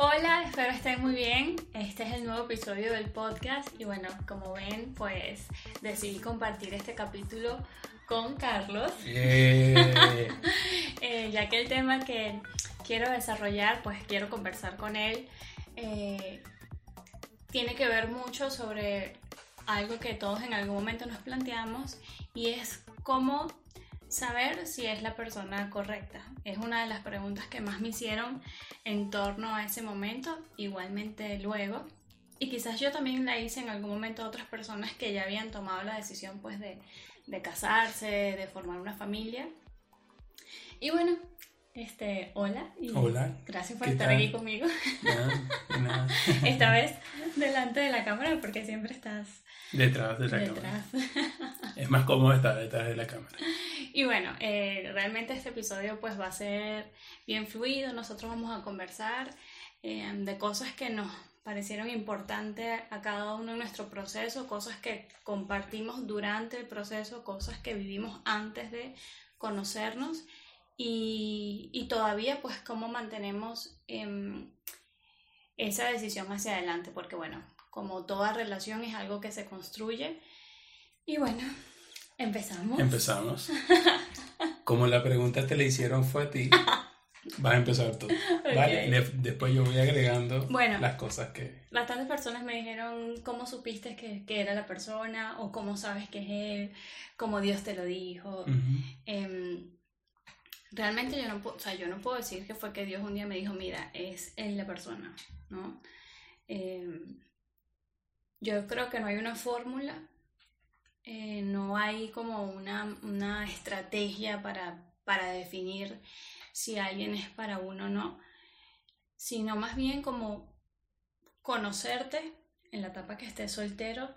Hola, espero estén muy bien. Este es el nuevo episodio del podcast y bueno, como ven, pues decidí compartir este capítulo con Carlos, Yeah. Eh, ya que el tema que quiero desarrollar, pues quiero conversar con él, eh, tiene que ver mucho sobre algo que todos en algún momento nos planteamos y es cómo saber si es la persona correcta. Es una de las preguntas que más me hicieron en torno a ese momento, igualmente luego. Y quizás yo también la hice en algún momento a otras personas que ya habían tomado la decisión pues de, de casarse, de formar una familia. Y bueno, este, hola. Y Hola. Gracias por ¿Qué estar tal? aquí conmigo. Nada, nada. Esta vez delante de la cámara porque siempre estás Detrás de la cámara. Es más cómodo estar detrás de la cámara. Y bueno, eh, realmente este episodio pues va a ser bien fluido. Nosotros vamos a conversar eh, de cosas que nos parecieron importantes a cada uno en nuestro proceso, cosas que compartimos durante el proceso, cosas que vivimos antes de conocernos y, y todavía pues cómo mantenemos em, esa decisión hacia adelante, porque bueno, como toda relación es algo que se construye. Y bueno, empezamos. Empezamos. Como la pregunta te la hicieron fue a ti, vas a empezar tú. Vale, De- después yo voy agregando Bueno. las cosas que... Bastantes personas me dijeron cómo supiste que, que era la persona o cómo sabes que es él, cómo Dios te lo dijo. Ujú. Em, realmente yo no, puedo, o sea, yo no puedo decir que fue que Dios un día me dijo, mira, es él la persona, ¿no? Em, yo creo que no hay una fórmula, eh, no hay como una, una estrategia para, para definir si alguien es para uno o no, sino más bien como conocerte en la etapa que estés soltero,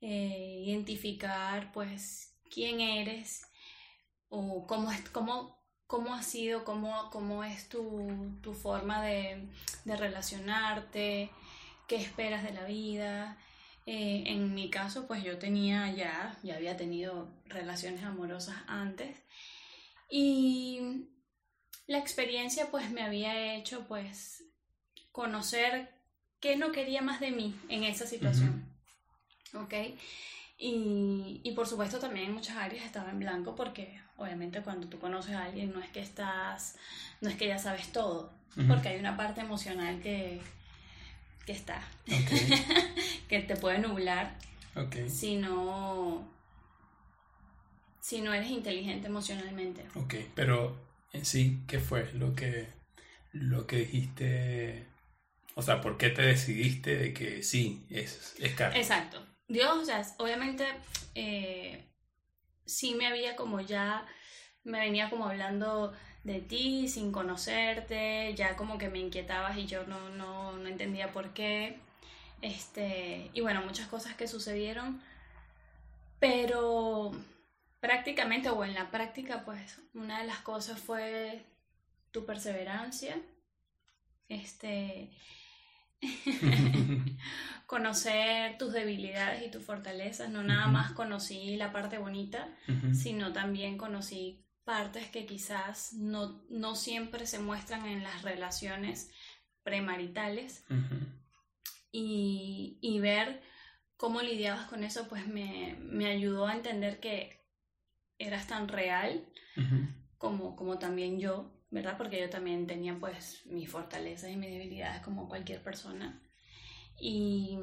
eh, identificar pues quién eres o cómo, es, cómo, cómo ha sido, cómo, cómo es tu, tu forma de, de relacionarte, qué esperas de la vida. Eh, en mi caso, pues yo tenía ya, ya había tenido relaciones amorosas antes y la experiencia pues me había hecho pues conocer qué no quería más de mí en esa situación. ¿Ok? Y, y por supuesto también en muchas áreas estaba en blanco porque obviamente cuando tú conoces a alguien no es que estás, no es que ya sabes todo, porque hay una parte emocional que, que está, Ok, que te puede nublar ok, si no, si no eres inteligente emocionalmente. ok. Pero en sí, ¿qué fue lo que, lo que dijiste? O sea, ¿por qué te decidiste de que sí, es, es Carlos? Exacto. Dios, o sea, obviamente eh, sí me había como ya, me venía como hablando de ti sin conocerte, ya como que me inquietabas y yo no, no, no entendía por qué. Este, y bueno, muchas cosas que sucedieron, pero prácticamente o en la práctica, pues una de las cosas fue tu perseverancia. Este, conocer tus debilidades y tus fortalezas. No nada más conocí la parte bonita, sino también conocí partes que quizás no, no siempre se muestran en las relaciones premaritales. Y, y ver cómo lidiabas con eso, pues me, me ayudó a entender que eras tan real como, como también yo, ¿verdad? Porque yo también tenía pues mis fortalezas y mis debilidades como cualquier persona. Y,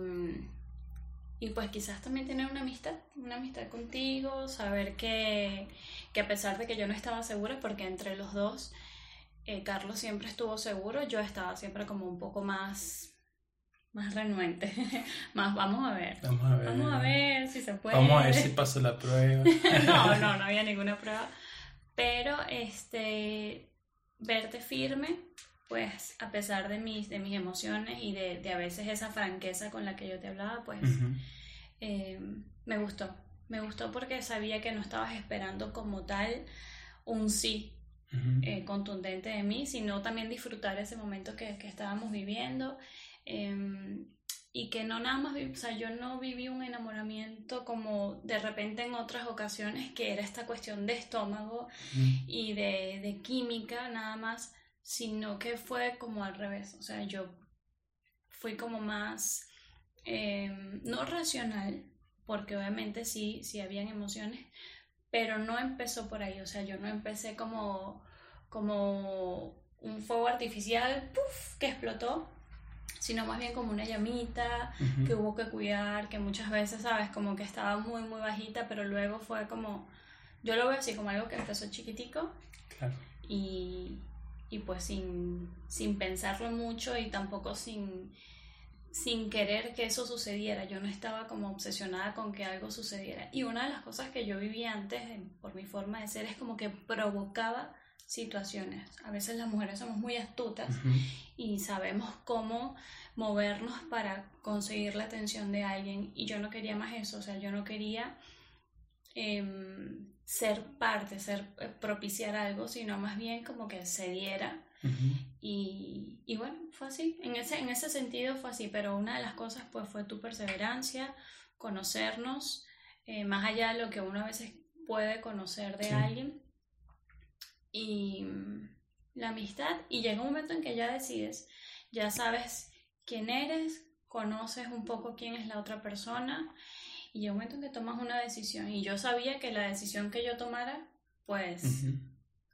y pues quizás también tener una amistad, una amistad contigo, saber que, que a pesar de que yo no estaba segura, porque entre los dos, eh, Carlos siempre estuvo seguro, yo estaba siempre como un poco más, más renuente, más vamos a ver. Vamos a ver. Vamos a ver si se puede. Vamos a ver si paso la prueba. no, no, no había ninguna prueba. Pero este verte firme, pues a pesar de mis, de mis emociones y de, de a veces esa franqueza con la que yo te hablaba, pues Ujú. eh, me gustó. Me gustó porque sabía que no estabas esperando como tal un sí Ujú. eh, contundente de mí, sino también disfrutar ese momento que, que estábamos viviendo. Eh, y que no nada más, o sea, yo no viví un enamoramiento como de repente en otras ocasiones, que era esta cuestión de estómago Ujú. y de, de química nada más, sino que fue como al revés. O sea, yo fui como más, em, no racional, porque obviamente sí, sí habían emociones, pero no empezó por ahí, o sea, yo no empecé como, como un fuego artificial puff, que explotó, sino más bien como una llamita que hubo que cuidar, que muchas veces, sabes, como que estaba muy, muy bajita, pero luego fue como, yo lo veo así como algo que empezó chiquitico y, y pues sin, sin pensarlo mucho y tampoco sin, sin querer que eso sucediera. Yo no estaba como obsesionada con que algo sucediera. Y una de las cosas que yo viví antes, por mi forma de ser, es como que provocaba situaciones. A veces las mujeres somos muy astutas y sabemos cómo movernos para conseguir la atención de alguien. Y yo no quería más eso, o sea, yo no quería em, ser parte, ser eh, propiciar algo, sino más bien como que se diera. y, y, bueno, fue así, en ese, en ese sentido fue así, pero una de las cosas pues fue tu perseverancia, conocernos, eh, más allá de lo que uno a veces puede conocer de alguien y mm, la amistad y llega un momento en que ya decides, ya sabes quién eres, conoces un poco quién es la otra persona y llega un momento en que tomas una decisión. Y yo sabía que la decisión que yo tomara, pues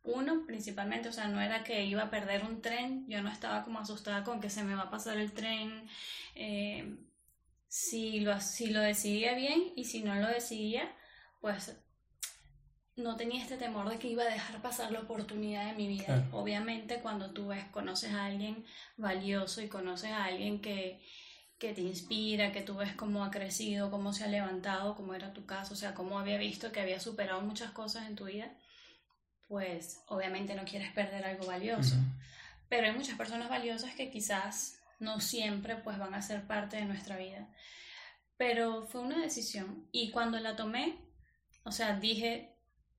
uno principalmente, o sea, no era que iba a perder un tren, yo no estaba como asustada con que se me va a pasar el tren, eh, si, lo, si lo decidía bien y si no lo decidía, pues no tenía este temor de que iba a dejar pasar la oportunidad de mi vida. Obviamente cuando tú ves, conoces a alguien valioso y conoces a alguien que, que te inspira, que tú ves cómo ha crecido, cómo se ha levantado, cómo era tu caso, o sea, cómo había visto que había superado muchas cosas en tu vida, pues obviamente no quieres perder algo valioso. Pero hay muchas personas valiosas que quizás no siempre pues van a ser parte de nuestra vida. Pero fue una decisión y cuando la tomé, o sea, dije,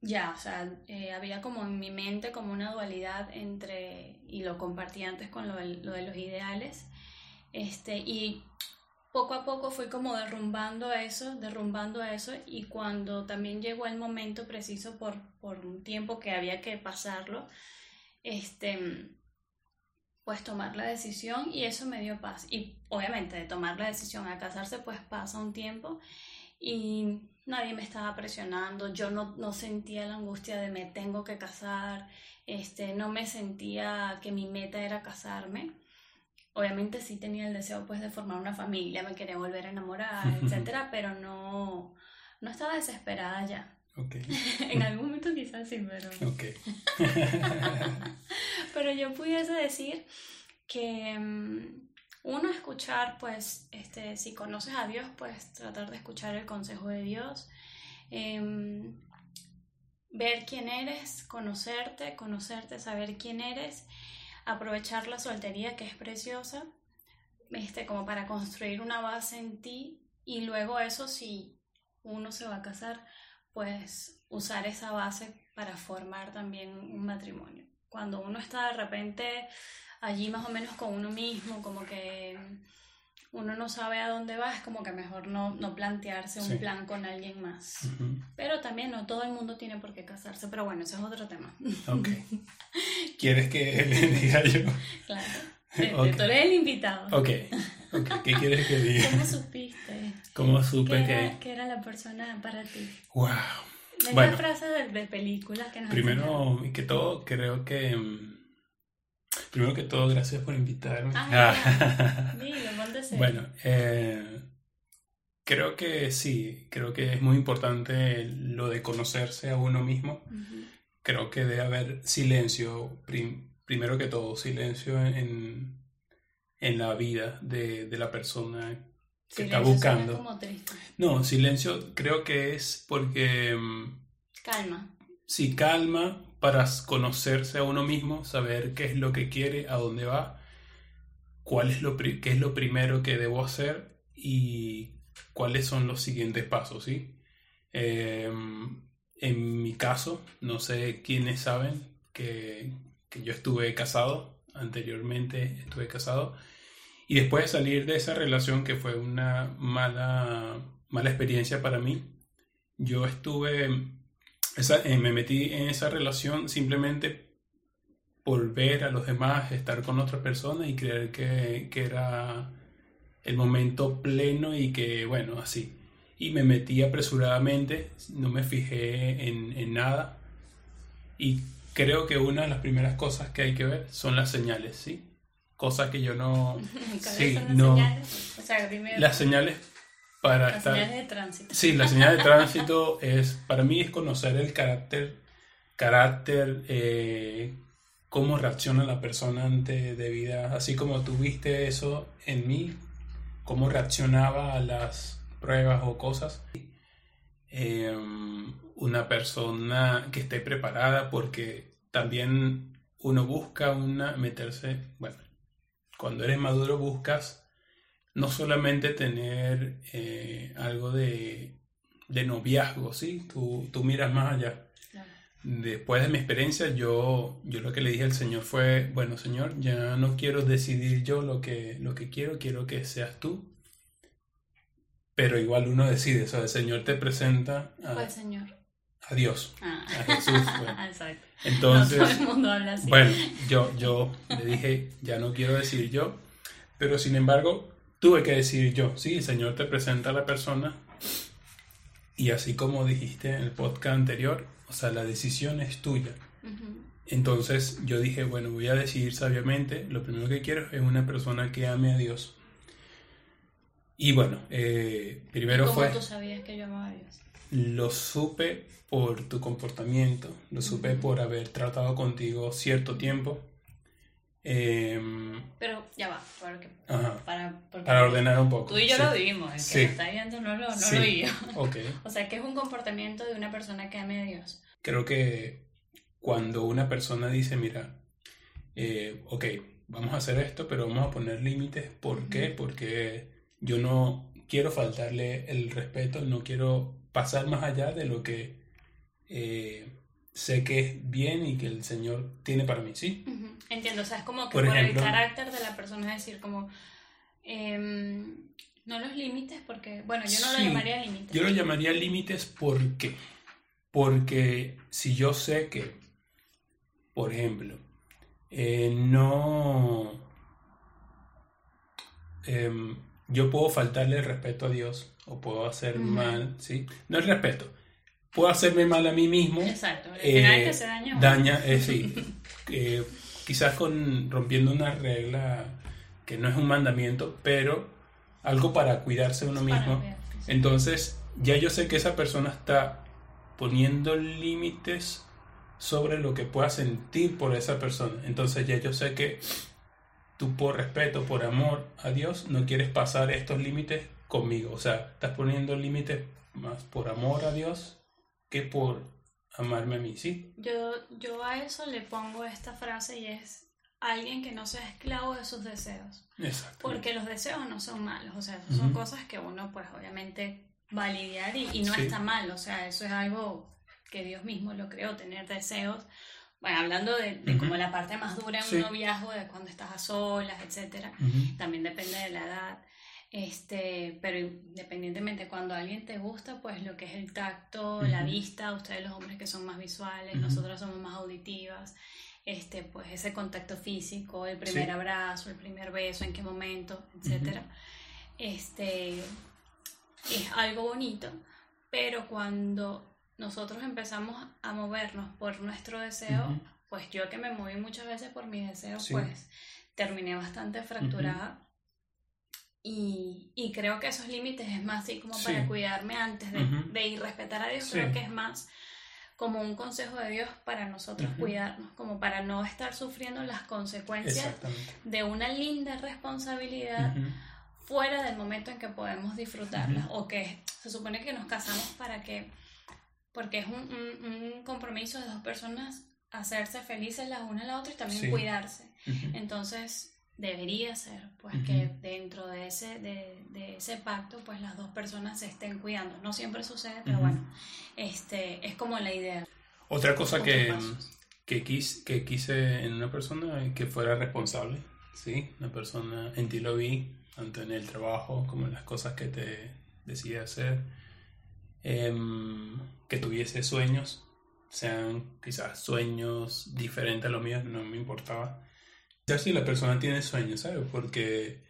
ya, o sea, eh, había como en mi mente como una dualidad entre, y lo compartí antes con lo lo de los ideales, este, y poco a poco fui como derrumbando eso, derrumbando eso, y cuando también llegó el momento preciso por, por un tiempo que había que pasarlo, este, pues tomar la decisión y eso me dio paz. Y obviamente de tomar la decisión a casarse, pues pasa un tiempo y nadie me estaba presionando, yo no, no, sentía la angustia de me tengo que casar, este, no me sentía que mi meta era casarme. Obviamente sí tenía el deseo pues de formar una familia, me quería volver a enamorar, etcétera, pero no, no estaba desesperada ya. Okay. en algún momento quizás sí, pero... Okay. pero yo pudiese decir que mm, uno, escuchar, pues, este, si conoces a Dios, pues tratar de escuchar el consejo de Dios. Em, ver quién eres, conocerte, conocerte, saber quién eres, aprovechar la soltería que es preciosa, este, como para construir una base en ti y luego eso si uno se va a casar, pues usar esa base para formar también un matrimonio. Cuando uno está de repente allí más o menos con uno mismo, como que uno no sabe a dónde va, es como que mejor no, no plantearse un plan con alguien más. Pero también no todo el mundo tiene por qué casarse, pero bueno, ese es otro tema. Ok. ¿Quieres que le diga yo? Claro. Okay. Tú eres el invitado. Ok. okay. ¿Qué quieres que diga? ¿Cómo supiste? ¿Cómo supe que... que era la persona para ti? ¡Wow! Bueno, frase de, de película que nos Primero y que todo, creo que mm, Primero que todo, gracias por invitarme. Ah, bueno, eh, creo que sí, creo que es muy importante lo de conocerse a uno mismo. Creo que debe haber silencio, primero que todo, silencio en, en la vida de, de la persona que está buscando. Como. No, silencio creo que es porque... Mm, calma. Sí, calma, para conocerse a uno mismo, saber qué es lo que quiere, a dónde va, cuál es lo qué es lo primero que debo hacer y cuáles son los siguientes pasos, ¿sí? Em, en mi caso, no sé quiénes saben que, que yo estuve casado, anteriormente estuve casado, y después de salir de esa relación que fue una mala, mala experiencia para mí, yo estuve eh, me metí en esa relación simplemente por ver a los demás estar con otra persona y creer que, que era el momento pleno y que, bueno, así. Y me metí apresuradamente, no me fijé en, en nada. Y creo que una de las primeras cosas que hay que ver son las señales, ¿sí? Cosas que yo no... sí, no. Señales? O sea, primero... Las señales para las estar... señales de tránsito. Sí, la señal de tránsito es, para mí es conocer el carácter, carácter, eh, cómo reacciona la persona ante de vida, así como tuviste eso en mí, cómo reaccionaba a las pruebas o cosas. Em, una persona que esté preparada porque también uno busca una meterse, bueno, cuando eres maduro buscas no solamente tener eh, algo de, de, noviazgo, ¿sí? Tú, tú miras más allá. Después de mi experiencia, yo, yo lo que le dije al Señor fue, bueno, Señor, ya no quiero decidir yo lo que, lo que quiero, quiero que seas tú. Pero igual uno decide, o sea, el Señor te presenta a, Señor? a Dios, ah. a Jesús. Entonces, todo el mundo habla así. bueno, yo, yo le dije, ya no quiero decir yo, pero sin embargo, tuve que decir yo, sí, el Señor te presenta a la persona y así como dijiste en el podcast anterior, o sea, la decisión es tuya. Entonces yo dije, bueno, voy a decidir sabiamente, lo primero que quiero es una persona que ame a Dios. Y bueno, eh, primero ¿Cómo fue... tú sabías que yo amaba a Dios? Lo supe por tu comportamiento, lo supe por haber tratado contigo cierto tiempo. Em, Pero ya va, porque, para, para, ordenar un poco. Tú y yo lo vivimos, el que lo está viendo no lo, no sí. lo vivió. Okay. O sea, que es un comportamiento de una persona que ame a Dios. Creo que cuando una persona dice, mira, eh, ok, vamos a hacer esto, pero vamos a poner límites. ¿Por qué? Porque yo no quiero faltarle el respeto, no quiero pasar más allá de lo que eh, sé que es bien y que el Señor tiene para mí, ¿sí? Entiendo, o sea, es como que por, el carácter de la persona, es decir, como... Em, no los límites porque, bueno, yo no lo llamaría límites. Yo lo llamaría límites porque, porque si yo sé que, por ejemplo, eh, no... Em, yo puedo faltarle el respeto a Dios o puedo hacer mal, ¿sí? No el respeto, puedo hacerme mal a mí mismo. Exacto, es que se daña. Daña, eh, sí. quizás con rompiendo una regla que no es un mandamiento, pero algo para cuidarse uno mismo. Entonces, ya yo sé que esa persona está poniendo límites sobre lo que pueda sentir por esa persona. Entonces ya yo sé que tú por respeto, por amor a Dios, no quieres pasar estos límites conmigo. O sea, estás poniendo límites más por amor a Dios que por amarme a mí, ¿sí? Yo, yo a eso le pongo esta frase y es alguien que no sea esclavo de sus deseos. Exacto. Porque los deseos no son malos, o sea, son cosas que uno pues obviamente va a lidiar y, no está mal, o sea, eso es algo que Dios mismo lo creó, tener deseos. Bueno, hablando de, como la parte más dura en un noviazgo, de cuando estás a solas, etcétera, también depende de la edad. Este, pero independientemente, cuando alguien te gusta, pues lo que es el tacto, la vista, ustedes los hombres que son más visuales, nosotras somos más auditivas, este, pues ese contacto físico, el primer abrazo, el primer beso, en qué momento, etcétera, este, es algo bonito, pero cuando nosotros empezamos a movernos por nuestro deseo, pues yo que me moví muchas veces por mi deseo, pues terminé bastante fracturada y, y, creo que esos límites es más así como para cuidarme antes de, de, ir respetar a Dios, creo que es más como un consejo de Dios para nosotros cuidarnos, como para no estar sufriendo las consecuencias de una linda responsabilidad fuera del momento en que podemos disfrutarla o que se supone que nos casamos para que, porque es un, un, compromiso de dos personas hacerse felices la una a la otra y también cuidarse. Entonces, debería ser, pues que dentro de ese, de, de, ese pacto, pues las dos personas se estén cuidando. No siempre sucede, pero bueno, este, es como la idea. Otra cosa que, que, que quise en una persona es que fuera responsable, ¿sí? Una persona, en ti lo vi, tanto en el trabajo como en las cosas que te decide hacer, em, que tuviese sueños, sean quizás sueños diferentes a los míos, no me importaba ya si la persona tiene sueños, ¿sabes? Porque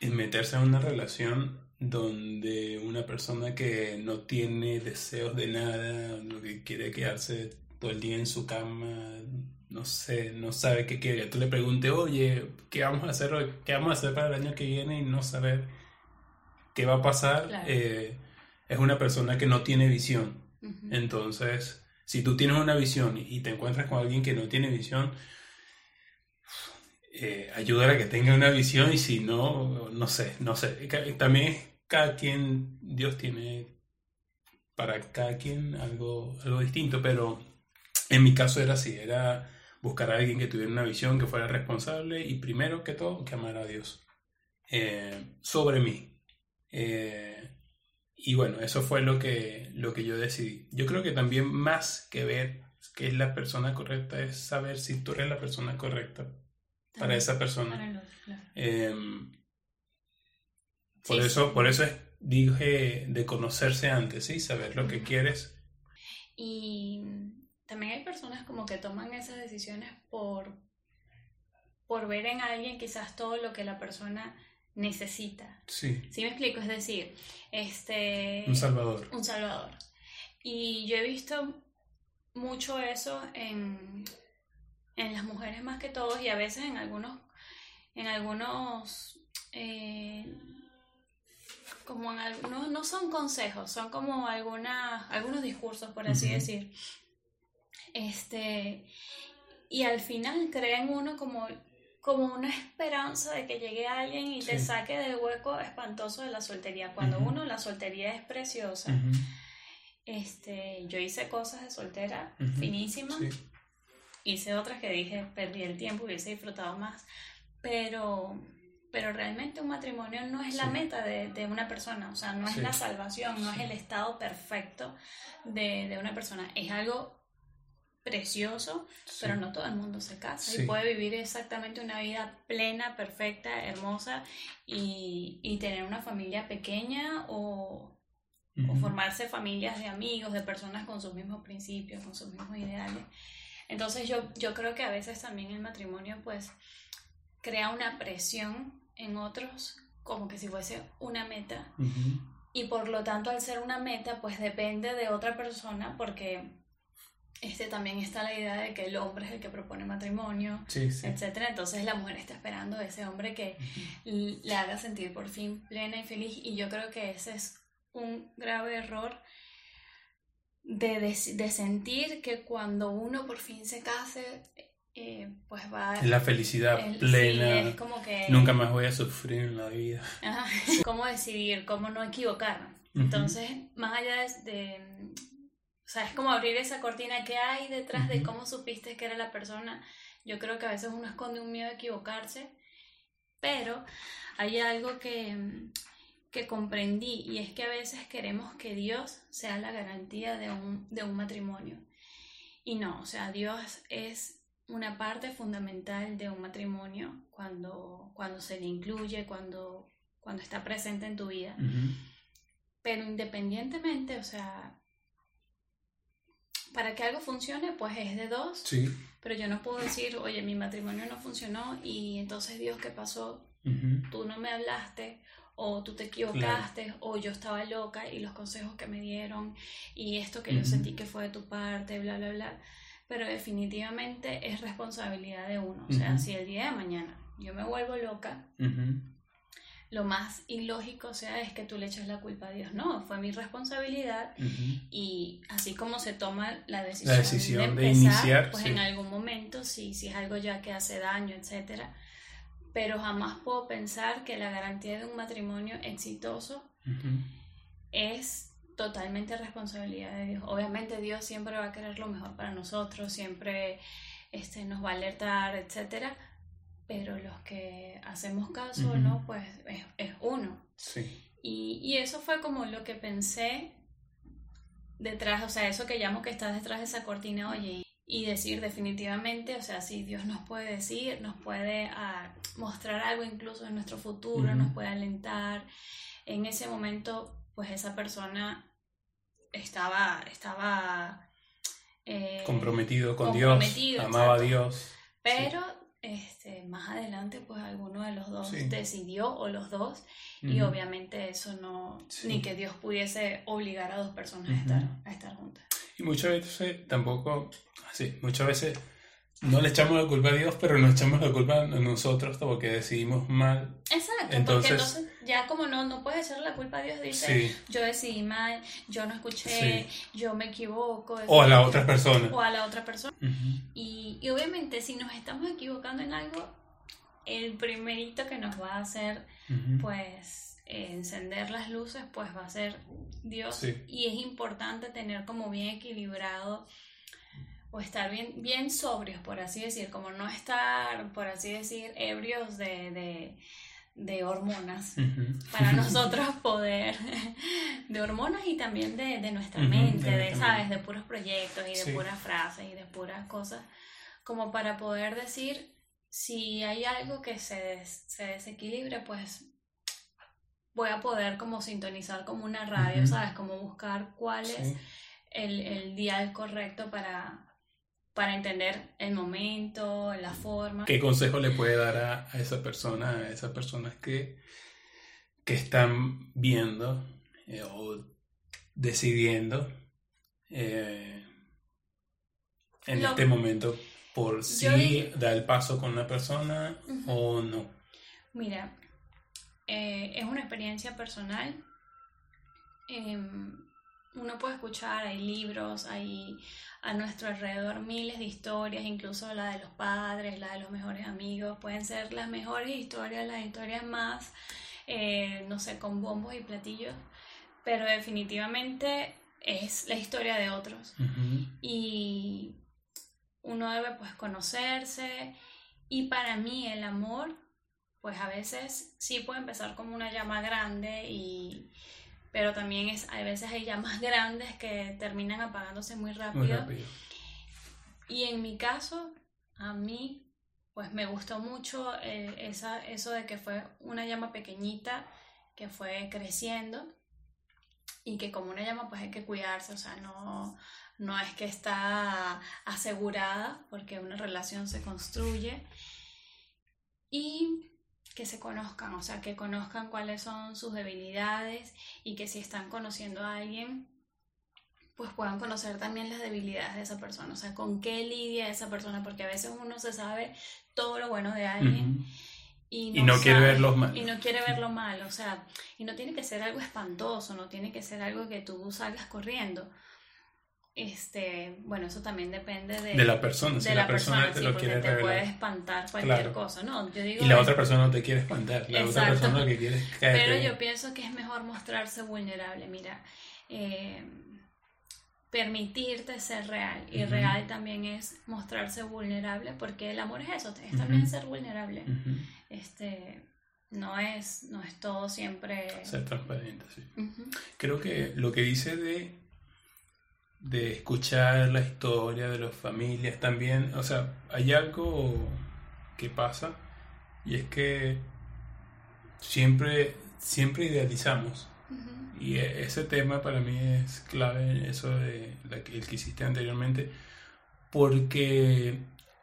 meterse en una relación donde una persona que no tiene deseos de nada, lo que quiere quedarse todo el día en su cama, no sé, no sabe qué quiere. Tú le preguntes, oye, ¿qué vamos a hacer hoy? ¿Qué vamos a hacer para el año que viene? Y no saber qué va a pasar. Claro. eh, es una persona que no tiene visión. Entonces, si tú tienes una visión y te encuentras con alguien que no tiene visión, eh, ayuda a que tenga una visión y si no, no sé, no sé. También cada quien, Dios tiene para cada quien algo, algo distinto, pero en mi caso era así, era buscar a alguien que tuviera una visión, que fuera responsable y primero que todo, que amara a Dios eh, sobre mí. Eh, y bueno, eso fue lo que, lo que yo decidí. Yo creo que también más que ver qué es la persona correcta es saber si tú eres la persona correcta para esa persona. para el otro, claro. Em, por, Sí, eso, sí. por eso es, dije de conocerse antes, ¿sí? Saber lo que quieres. Y también hay personas como que toman esas decisiones por, por ver en alguien quizás todo lo que la persona necesita. Sí, ¿Sí me explico? Es decir, este... un salvador. un salvador. Y yo he visto mucho eso en, en las mujeres más que todos y a veces en algunos, en algunos, eh, como en algunos, no son consejos, son como algunas, algunos discursos, por así decir. Este, y al final creen uno como, como una esperanza de que llegue alguien y te saque del hueco espantoso de la soltería. Cuando uno, la soltería es preciosa. Este, yo hice cosas de soltera Ujú. finísimas, sí, hice otras que dije, perdí el tiempo, hubiese disfrutado más, pero, pero realmente un matrimonio no es la Sí. meta de, de una persona, o sea, no es Sí. la salvación, no es el estado perfecto de, de una persona, es algo precioso, sí. pero no todo el mundo se casa y puede vivir exactamente una vida plena, perfecta, hermosa y, y tener una familia pequeña o, o formarse familias de amigos, de personas con sus mismos principios, con sus mismos ideales. Entonces yo, yo creo que a veces también el matrimonio pues crea una presión en otros como que si fuese una meta ujú, y por lo tanto al ser una meta pues depende de otra persona porque este también está la idea de que el hombre es el que propone matrimonio, Sí, sí. etcétera. Entonces la mujer está esperando a ese hombre que le haga sentir por fin plena y feliz y yo creo que ese es un grave error de, de, de sentir que cuando uno por fin se case eh, pues va La felicidad el- sí, plena. es como que Nunca más voy a sufrir en la vida. Ajá, cómo decidir cómo no equivocarme Ujú. entonces más allá de, de- o sea es como abrir esa cortina que hay detrás de cómo supiste que era la persona yo creo que a veces uno esconde un miedo a equivocarse pero hay algo que, que comprendí y es que a veces queremos que Dios sea la garantía de un, de un matrimonio. Y no, o sea, Dios es una parte fundamental de un matrimonio cuando, cuando se le incluye, cuando, cuando está presente en tu vida. Pero independientemente, o sea, para que algo funcione, pues es de dos. Sí. Pero yo no puedo decir, oye, mi matrimonio no funcionó y entonces Dios, ¿qué pasó? Tú no me hablaste o tú te equivocaste o yo estaba loca y los consejos que me dieron y esto que yo Ujú. sentí que fue de tu parte, bla, bla, bla. Pero definitivamente es responsabilidad de uno. O sea, si el día de mañana yo me vuelvo loca, lo más ilógico o sea es que tú le eches la culpa a Dios. No, fue mi responsabilidad y así como se toma la decisión, decisión de empezar, iniciar, pues sí. en algún momento, si, si es algo ya que hace daño, etcétera. Pero jamás puedo pensar que la garantía de un matrimonio exitoso es totalmente responsabilidad de Dios. Obviamente Dios siempre va a querer lo mejor para nosotros, siempre este, nos va a alertar, etcétera. Pero los que hacemos caso. ¿no? Pues es, es uno. Sí. Y, y eso fue como lo que pensé detrás, o sea, eso que llamo que está detrás de esa cortina, oye, y decir definitivamente, o sea, si Dios nos puede decir, nos puede ah, mostrar algo incluso en nuestro futuro, nos puede alentar. En ese momento, pues esa persona estaba, estaba eh, Comprometido con comprometido, Dios. Amaba a. Dios. pero este, más adelante pues alguno de los dos Sí. decidió o los dos y obviamente eso no, Sí. ni que Dios pudiese obligar a dos personas a, Ujú. estar, a estar juntas. Y muchas veces tampoco, sí, muchas veces no le echamos la culpa a Dios, pero nos echamos la culpa a nosotros porque decidimos mal. Exacto, Entonces- porque entonces ya como no, no puedes echarle la culpa a Dios, dice, Sí. yo decidí mal, yo no escuché, yo me equivoco. O a la otra persona. O a la otra persona. Y, y obviamente si nos estamos equivocando en algo, el primerito que nos va a hacer pues encender las luces pues va a ser Dios Sí. y es importante tener como bien equilibrado o estar bien, bien sobrios por así decir, como no estar por así decir ebrios de, de, de hormonas Ujú. para nosotros poder de hormonas y también de, de nuestra Ujú, mente, de sabes, de puros proyectos y de Sí. puras frases y de puras cosas, como para poder decir si hay algo que se, des- se desequilibre, pues voy a poder como sintonizar como una radio. ¿sabes? Como buscar cuál es el, el dial correcto para, para entender el momento, la forma. ¿Qué consejo le puede dar a, a esa persona, a esas personas que, que están viendo eh, o decidiendo eh, en Lo- este momento por si da el paso con una persona o no? Mira, eh, es una experiencia personal. Em, uno puede escuchar, hay libros, hay a nuestro alrededor miles de historias, incluso la de los padres, la de los mejores amigos. Pueden ser las mejores historias, las historias más, eh, no sé, con bombos y platillos, pero definitivamente es la historia de otros Ujú. y uno debe pues conocerse y para mí el amor pues a veces sí puede empezar como una llama grande y pero también es a veces hay llamas grandes que terminan apagándose muy rápido, Muy rápido. y en mi caso a mí pues me gustó mucho eh, esa, eso de que fue una llama pequeñita que fue creciendo y que como una llama pues hay que cuidarse, o sea, no, no es que está asegurada porque una relación se construye y que se conozcan, o sea, que conozcan cuáles son sus debilidades y que si están conociendo a alguien, pues puedan conocer también las debilidades de esa persona, o sea, con qué lidia esa persona, porque a veces uno se sabe todo lo bueno de alguien y Y no quiere sabe- ver los malos. Y no quiere ver lo malo, o sea, y no tiene que ser algo espantoso, no tiene que ser algo que tú salgas corriendo. Este, bueno, eso también depende de, De la persona, si de la la persona persona, te sí, lo quiere te revelar. puede espantar cualquier Claro. cosa, ¿no? Yo digo Y la es- otra persona no te quiere espantar. La otra persona lo que quiere es caerte pero yo pienso que es mejor mostrarse vulnerable, mira, eh, permitirte ser real. Y real también es mostrarse vulnerable, porque el amor es eso, es también ser vulnerable. Este, no es, no es todo siempre... Ser transparente, sí. Creo que lo que dice de, de escuchar la historia de las familias también, o sea, hay algo que pasa y es que siempre, siempre idealizamos. Y e- ese tema para mí es clave, eso de la el que hiciste anteriormente, porque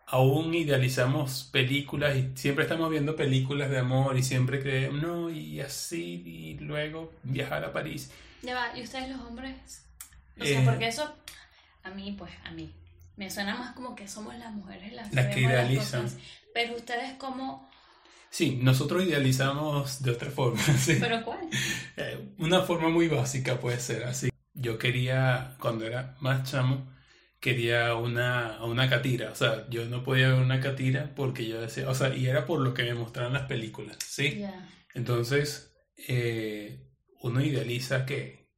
aún idealizamos películas y siempre estamos viendo películas de amor y siempre creemos, no, y así, y luego viajar a París. Ya va, ¿y ustedes los hombres? O sea, Eh, porque eso, a mí, pues, a mí, me suena más como que somos las mujeres las, Las que las idealizan. cosas. Pero ustedes como, Sí, nosotros idealizamos de otra forma, sí. ¿pero cuál? Eh, Una forma muy básica puede ser así. Yo quería, cuando era más chamo, quería una, una catira. O sea, yo no podía ver una catira porque yo decía, o sea, y era por lo que me mostraban las películas, ¿sí? Entonces, eh, uno idealiza que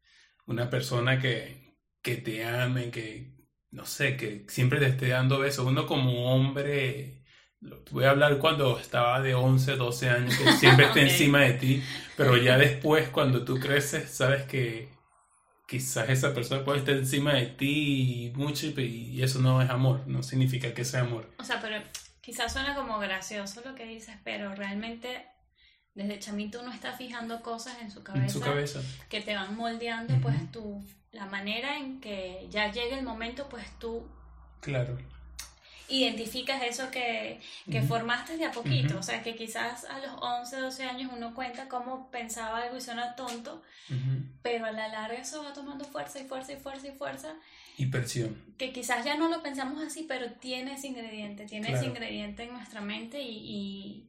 una persona que, que te ame, que, no sé, que siempre te esté dando besos. Uno como hombre, voy a hablar cuando estaba de 11, 12 años, que siempre esté encima de ti, pero ya después, cuando tú creces, sabes que quizás esa persona puede estar encima de ti y mucho, y, eso no es amor, no significa que sea amor. O sea, pero quizás suena como gracioso lo que dices, pero realmente desde chamito uno está fijando cosas en su cabeza, En su cabeza. que te van moldeando, pues tú, la manera en que ya llegue el momento, pues tú Claro. identificas eso que, que formaste de a poquito. O sea, que quizás a los 11, 12 años uno cuenta cómo pensaba algo y suena tonto, pero a la larga eso va tomando fuerza y fuerza y fuerza y fuerza. Y presión. Que quizás ya no lo pensamos así, pero tiene ese ingrediente, tiene ese ingrediente en nuestra mente y, y,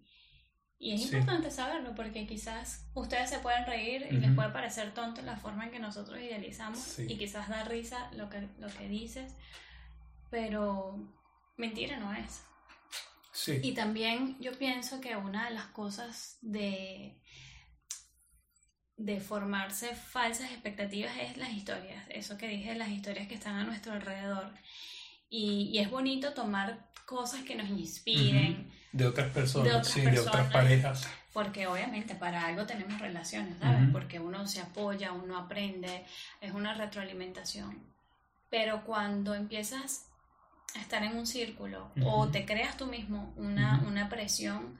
es importante saberlo porque quizás ustedes se pueden reír y les puede parecer tonto la forma en que nosotros idealizamos y quizás da risa lo que, lo que dices, pero mentira no es. Sí. Y también yo pienso que una de las cosas de, de formarse falsas expectativas es las historias, eso que dije, las historias que están a nuestro alrededor. Y, y es bonito tomar cosas que nos inspiren. De otras personas, sí, de otras parejas. Porque obviamente para algo tenemos relaciones, ¿sabes? Porque uno se apoya, uno aprende, es una retroalimentación. Pero cuando empiezas estar en un círculo o te creas tú mismo una, una presión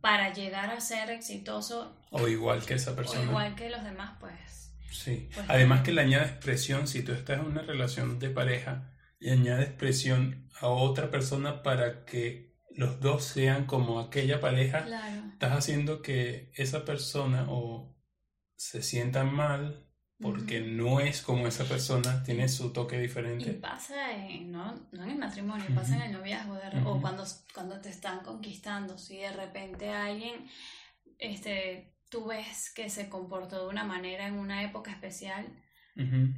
para llegar a ser exitoso. O igual que esa persona. O igual que los demás, pues. Sí. Pues, Además que le añades presión, si tú estás en una relación de pareja y añades presión a otra persona para que los dos sean como aquella pareja, estás haciendo que esa persona o se sienta mal porque no es como esa persona, tiene su toque diferente. Y pasa en, no, no en el matrimonio, pasa en el noviazgo, o cuando, cuando te están conquistando, si de repente alguien, este, tú ves que se comportó de una manera en una época especial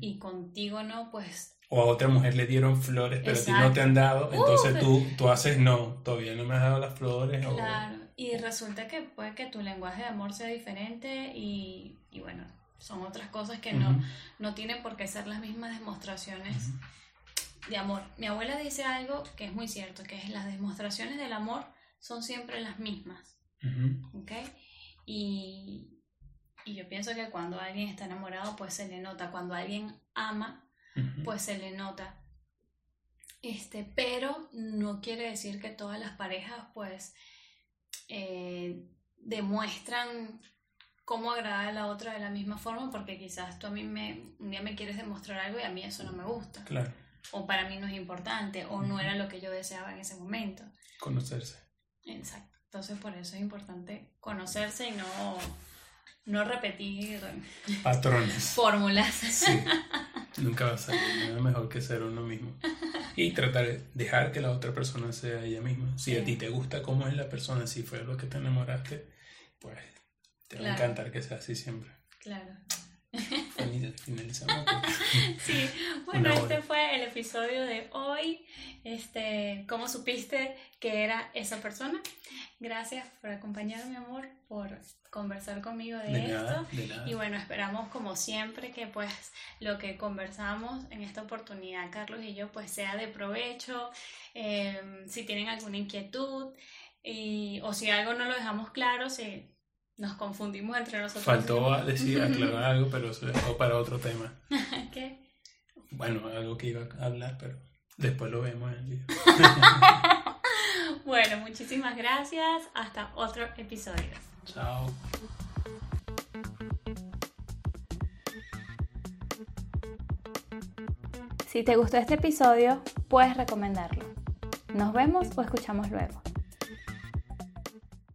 y contigo no, pues... O a otra mujer le dieron flores, pero a ti no te han dado, entonces tú, tú haces no, todavía no me has dado las flores. Claro, y resulta que puede que tu lenguaje de amor sea diferente y, y bueno, son otras cosas que no, no tienen por qué ser las mismas demostraciones de amor. Mi abuela dice algo que es muy cierto, que es las demostraciones del amor son siempre las mismas. Y, y, yo pienso que cuando alguien está enamorado, pues se le nota. Cuando alguien ama, pues se le nota. Este, pero no quiere decir que todas las parejas, pues, eh, demuestran cómo agradar a la otra de la misma forma, porque quizás tú a mí me, un día me quieres demostrar algo y a mí eso no me gusta. Claro. O para mí no es importante, o no era lo que yo deseaba en ese momento. Conocerse. Exacto. Entonces por eso es importante conocerse y no, no repetir patrones. Fórmulas. Sí. Nunca va a salir nada mejor que ser uno mismo. Y tratar de dejar que la otra persona sea ella misma. Si a ti te gusta cómo es la persona, si fue lo que te enamoraste, pues te va a encantar que sea así siempre. Claro. Finalizamos. sí, bueno, este fue el episodio de hoy. Este, ¿Cómo supiste que era esa persona? Gracias por acompañarme, amor, por conversar conmigo de, esto. Y bueno, esperamos como siempre que pues lo que conversamos en esta oportunidad, Carlos y yo, pues sea de provecho. Em, si tienen alguna inquietud y, o si algo no lo dejamos claro, si nos confundimos entre nosotros. Faltó decir, aclarar algo, pero se dejó para otro tema. ¿Qué? Bueno, algo que iba a hablar, pero después lo vemos en el video. bueno, muchísimas gracias. Hasta otro episodio. Chao. Si te gustó este episodio, puedes recomendarlo. Nos vemos o escuchamos luego.